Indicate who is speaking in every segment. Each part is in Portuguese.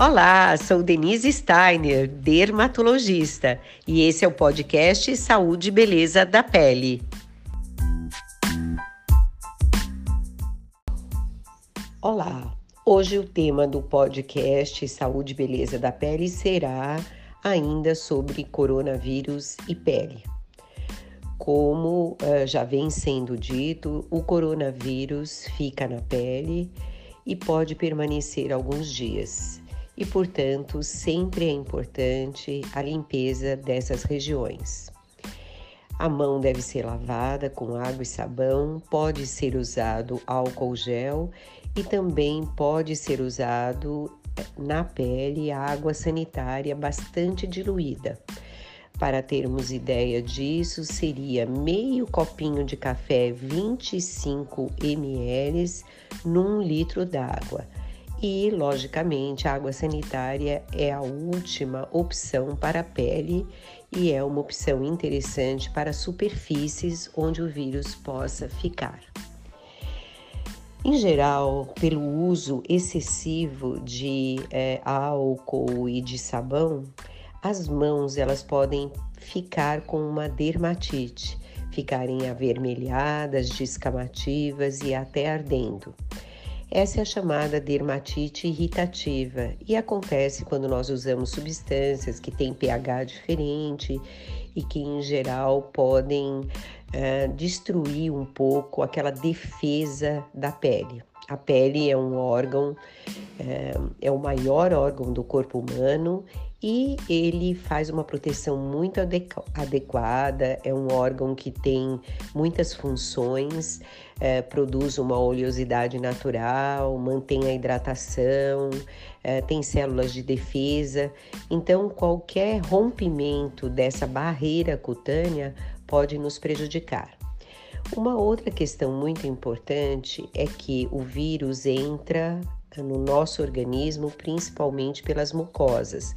Speaker 1: Olá, sou Denise Steiner, dermatologista, e esse é o podcast Saúde e Beleza da Pele. Olá, hoje o tema do podcast Saúde e Beleza da Pele será ainda sobre coronavírus e pele. Como uh, já vem sendo dito, o coronavírus fica na pele e pode permanecer alguns dias e, portanto, sempre é importante a limpeza dessas regiões. A mão deve ser lavada com água e sabão, pode ser usado álcool gel e também pode ser usado eh, na pele água sanitária bastante diluída. Para termos ideia disso, seria meio copinho de café 25 ml num litro d'água e, logicamente, a água sanitária é a última opção para a pele e é uma opção interessante para superfícies onde o vírus possa ficar. Em geral, pelo uso excessivo de é, álcool e de sabão, as mãos elas podem ficar com uma dermatite, ficarem avermelhadas, descamativas e até ardendo. Essa é a chamada dermatite irritativa e acontece quando nós usamos substâncias que têm pH diferente e que, em geral, podem uh, destruir um pouco aquela defesa da pele. A pele é um órgão, é, é o maior órgão do corpo humano e ele faz uma proteção muito adequada, é um órgão que tem muitas funções, é, produz uma oleosidade natural, mantém a hidratação, é, tem células de defesa, então qualquer rompimento dessa barreira cutânea pode nos prejudicar. Uma outra questão muito importante é que o vírus entra no nosso organismo, principalmente pelas mucosas.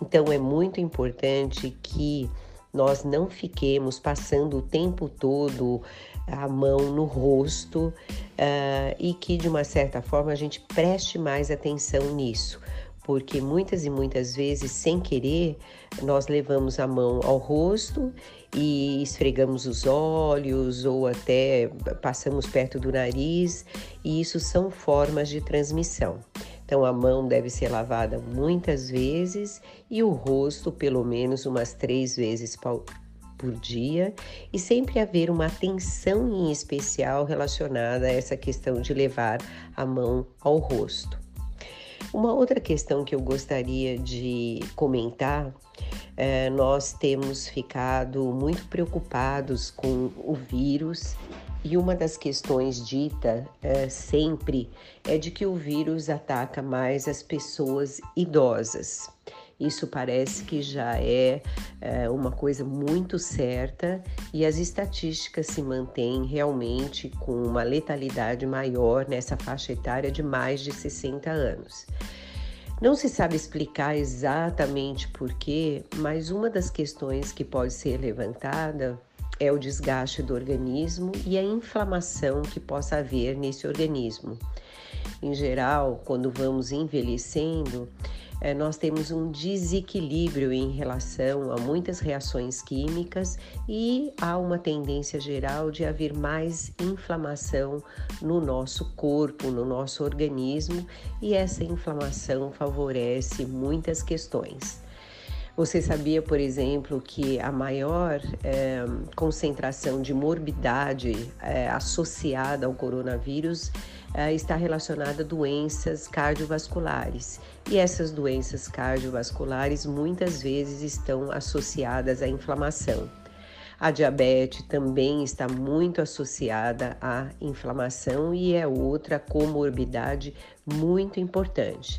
Speaker 1: Então é muito importante que nós não fiquemos passando o tempo todo a mão no rosto uh, e que de uma certa forma a gente preste mais atenção nisso, porque muitas e muitas vezes, sem querer, nós levamos a mão ao rosto e esfregamos os olhos ou até passamos perto do nariz, e isso são formas de transmissão. Então, a mão deve ser lavada muitas vezes e o rosto pelo menos umas três vezes por dia e sempre haver uma atenção em especial relacionada a essa questão de levar a mão ao rosto. Uma outra questão que eu gostaria de comentar, é, nós temos ficado muito preocupados com o vírus e uma das questões dita é, sempre é de que o vírus ataca mais as pessoas idosas. Isso parece que já é, é, uma coisa muito certa e as estatísticas se mantêm realmente com uma letalidade maior nessa faixa etária de mais de 60 anos. Não se sabe explicar exatamente por quê, mas uma das questões que pode ser levantada é o desgaste do organismo e a inflamação que possa haver nesse organismo. Em geral, quando vamos envelhecendo, é, nós temos um desequilíbrio em relação a muitas reações químicas e há uma tendência geral de haver mais inflamação no nosso corpo, no nosso organismo, e essa inflamação favorece muitas questões. Você sabia, por exemplo, que a maior é, concentração de morbidade é, associada ao coronavírus é, está relacionada a doenças cardiovasculares. E essas doenças cardiovasculares muitas vezes estão associadas à inflamação. A diabetes também está muito associada à inflamação e é outra comorbidade muito importante.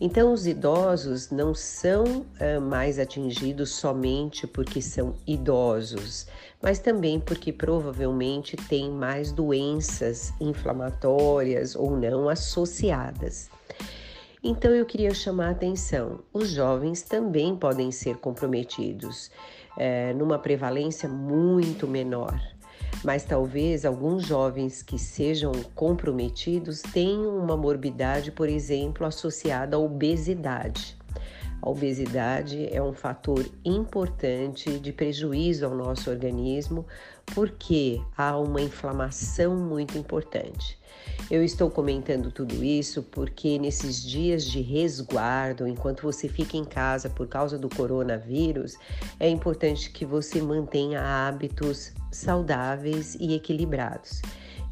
Speaker 1: Então, os idosos não são mais atingidos somente porque são idosos, mas também porque provavelmente têm mais doenças inflamatórias ou não associadas. Então, eu queria chamar a atenção: os jovens também podem ser comprometidos, uh, numa prevalência muito menor. Mas talvez alguns jovens que sejam comprometidos tenham uma morbidade, por exemplo, associada à obesidade. A obesidade é um fator importante de prejuízo ao nosso organismo porque há uma inflamação muito importante. Eu estou comentando tudo isso porque nesses dias de resguardo, enquanto você fica em casa por causa do coronavírus, é importante que você mantenha hábitos saudáveis e equilibrados.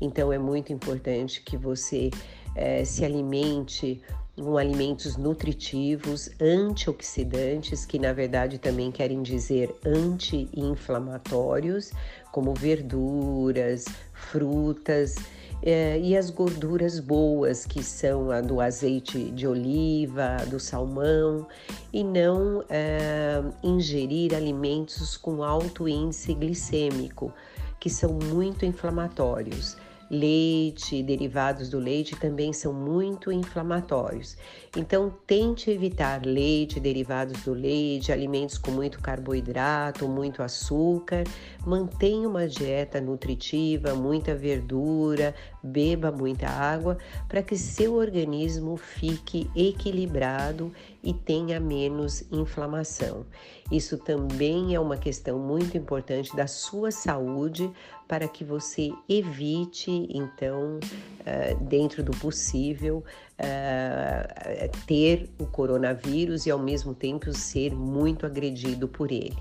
Speaker 1: Então é muito importante que você é, se alimente com alimentos nutritivos, antioxidantes, que na verdade também querem dizer anti-inflamatórios, como verduras, frutas é, e as gorduras boas, que são a do azeite de oliva, do salmão, e não é, ingerir alimentos com alto índice glicêmico, que são muito inflamatórios. Leite derivados do leite também são muito inflamatórios. Então, tente evitar leite, derivados do leite, alimentos com muito carboidrato, muito açúcar. Mantenha uma dieta nutritiva, muita verdura, beba muita água para que seu organismo fique equilibrado e tenha menos inflamação. Isso também é uma questão muito importante da sua saúde para que você evite, então, eh, dentro do possível, eh, ter o coronavírus e ao mesmo tempo ser muito agredido por ele.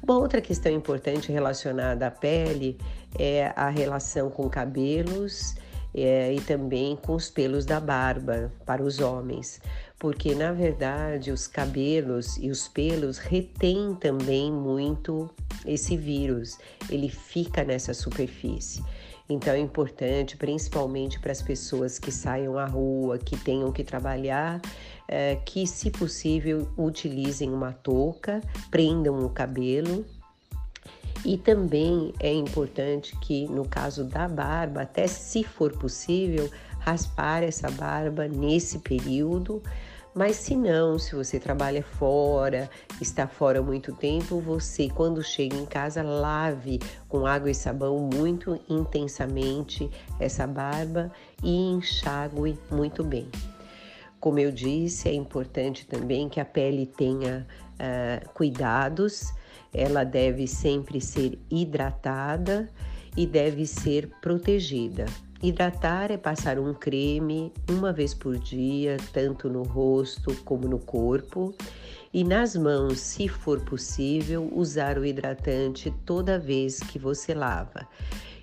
Speaker 1: Uma outra questão importante relacionada à pele é a relação com cabelos e também com os pelos da barba para os homens, porque na verdade os cabelos e os pelos retêm também muito esse vírus, ele fica nessa superfície. Então é importante, principalmente para as pessoas que saiam à rua, que tenham que trabalhar, é, que, se possível, utilizem uma touca, prendam o cabelo e também é importante que, no caso da barba, até se for possível, raspar essa barba nesse período. Mas se não, se você trabalha fora, está fora muito tempo, você quando chega em casa lave com água e sabão muito intensamente essa barba e enxague muito bem. Como eu disse, é importante também que a pele tenha uh, cuidados ela deve sempre ser hidratada e deve ser protegida. Hidratar é passar um creme uma vez por dia, tanto no rosto como no corpo, e nas mãos, se for possível, usar o hidratante toda vez que você lava.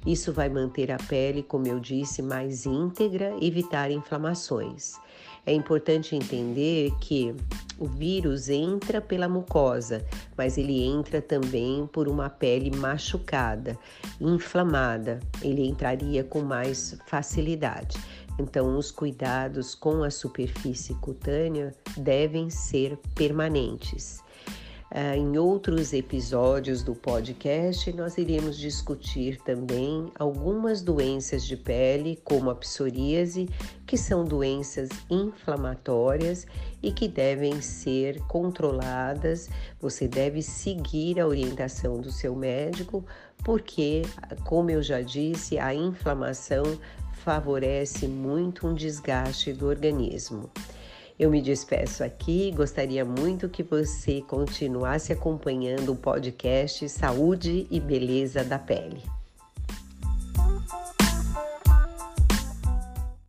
Speaker 1: Isso vai manter a pele, como eu disse, mais íntegra, evitar inflamações. É importante entender que o vírus entra pela mucosa, mas ele entra também por uma pele machucada, inflamada. Ele entraria com mais facilidade. Então, os cuidados com a superfície cutânea devem ser permanentes. Uh, em outros episódios do podcast, nós iremos discutir também algumas doenças de pele, como a psoríase, que são doenças inflamatórias e que devem ser controladas. Você deve seguir a orientação do seu médico, porque, como eu já disse, a inflamação favorece muito um desgaste do organismo. Eu me despeço aqui, gostaria muito que você continuasse acompanhando o podcast Saúde e Beleza da Pele.